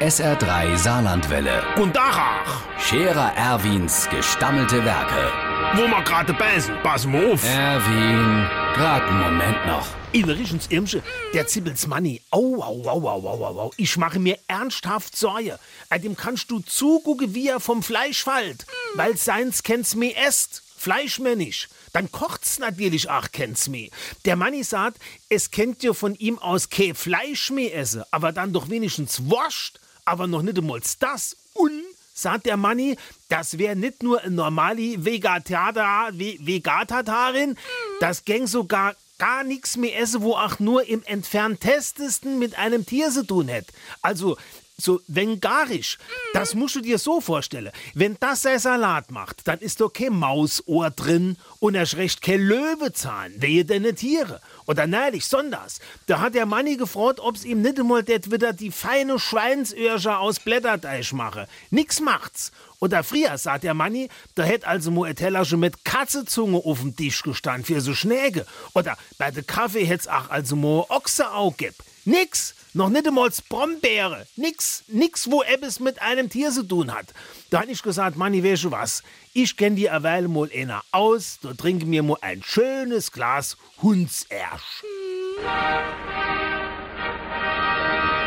SR3 Saarlandwelle. Und Dachach, Scherer Erwins gestammelte Werke. wo wir gerade beißen, pass mal auf. Erwin, grad einen Moment noch. Innerlichens Irmsche, der Zibbels Manni. Au, au, au, au, au, au, au. Ich mache mir ernsthaft Sorge. Äh, Dem kannst du zugucken, wie er vom Fleisch fällt. Weil seins kennt's mir esst. Fleischmännisch. Dann kocht's natürlich auch, kennt's mir. Der Manni sagt, es kennt ihr von ihm aus kein Fleisch mehr essen, aber dann doch wenigstens Wurst, aber noch nicht einmal das. Und sagt der Manni, das wäre nicht nur eine normale Vegatata, Ve Vegatatarin, das gäng sogar gar nichts mehr essen, wo auch nur im entferntesten mit einem Tier zu tun hätt. Also so vengarisch. Das musst du dir so vorstellen. Wenn das sein Salat macht, dann ist doch kein Mausohr drin und erst recht kein Löwezahn, wehe deine Tiere. Oder neulich, sonders, da hat der Manni gefragt, ob's ihm nicht einmal det wieder die feine Schweinsöhrche aus Blätterteig mache. Nix macht's. Oder früher, sagt der Manni, da hätt also mo ein Tellerche mit Katzezunge auf dem Tisch gestanden für so Schnäge. Oder bei de Kaffee hätt's auch also mo Ochseau geb. Nix. Noch nicht einmal Brombeere. Nix, nix, wo etwas mit einem Tier zu tun hat. Da hab ich gesagt, Manni, weißt du was? Ich kenn die Weile mal einer aus, da trinke mir mal ein schönes Glas Hundsersch.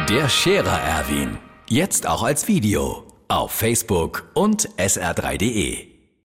Der Scherer Erwin. Jetzt auch als Video. Auf Facebook und sr3.de.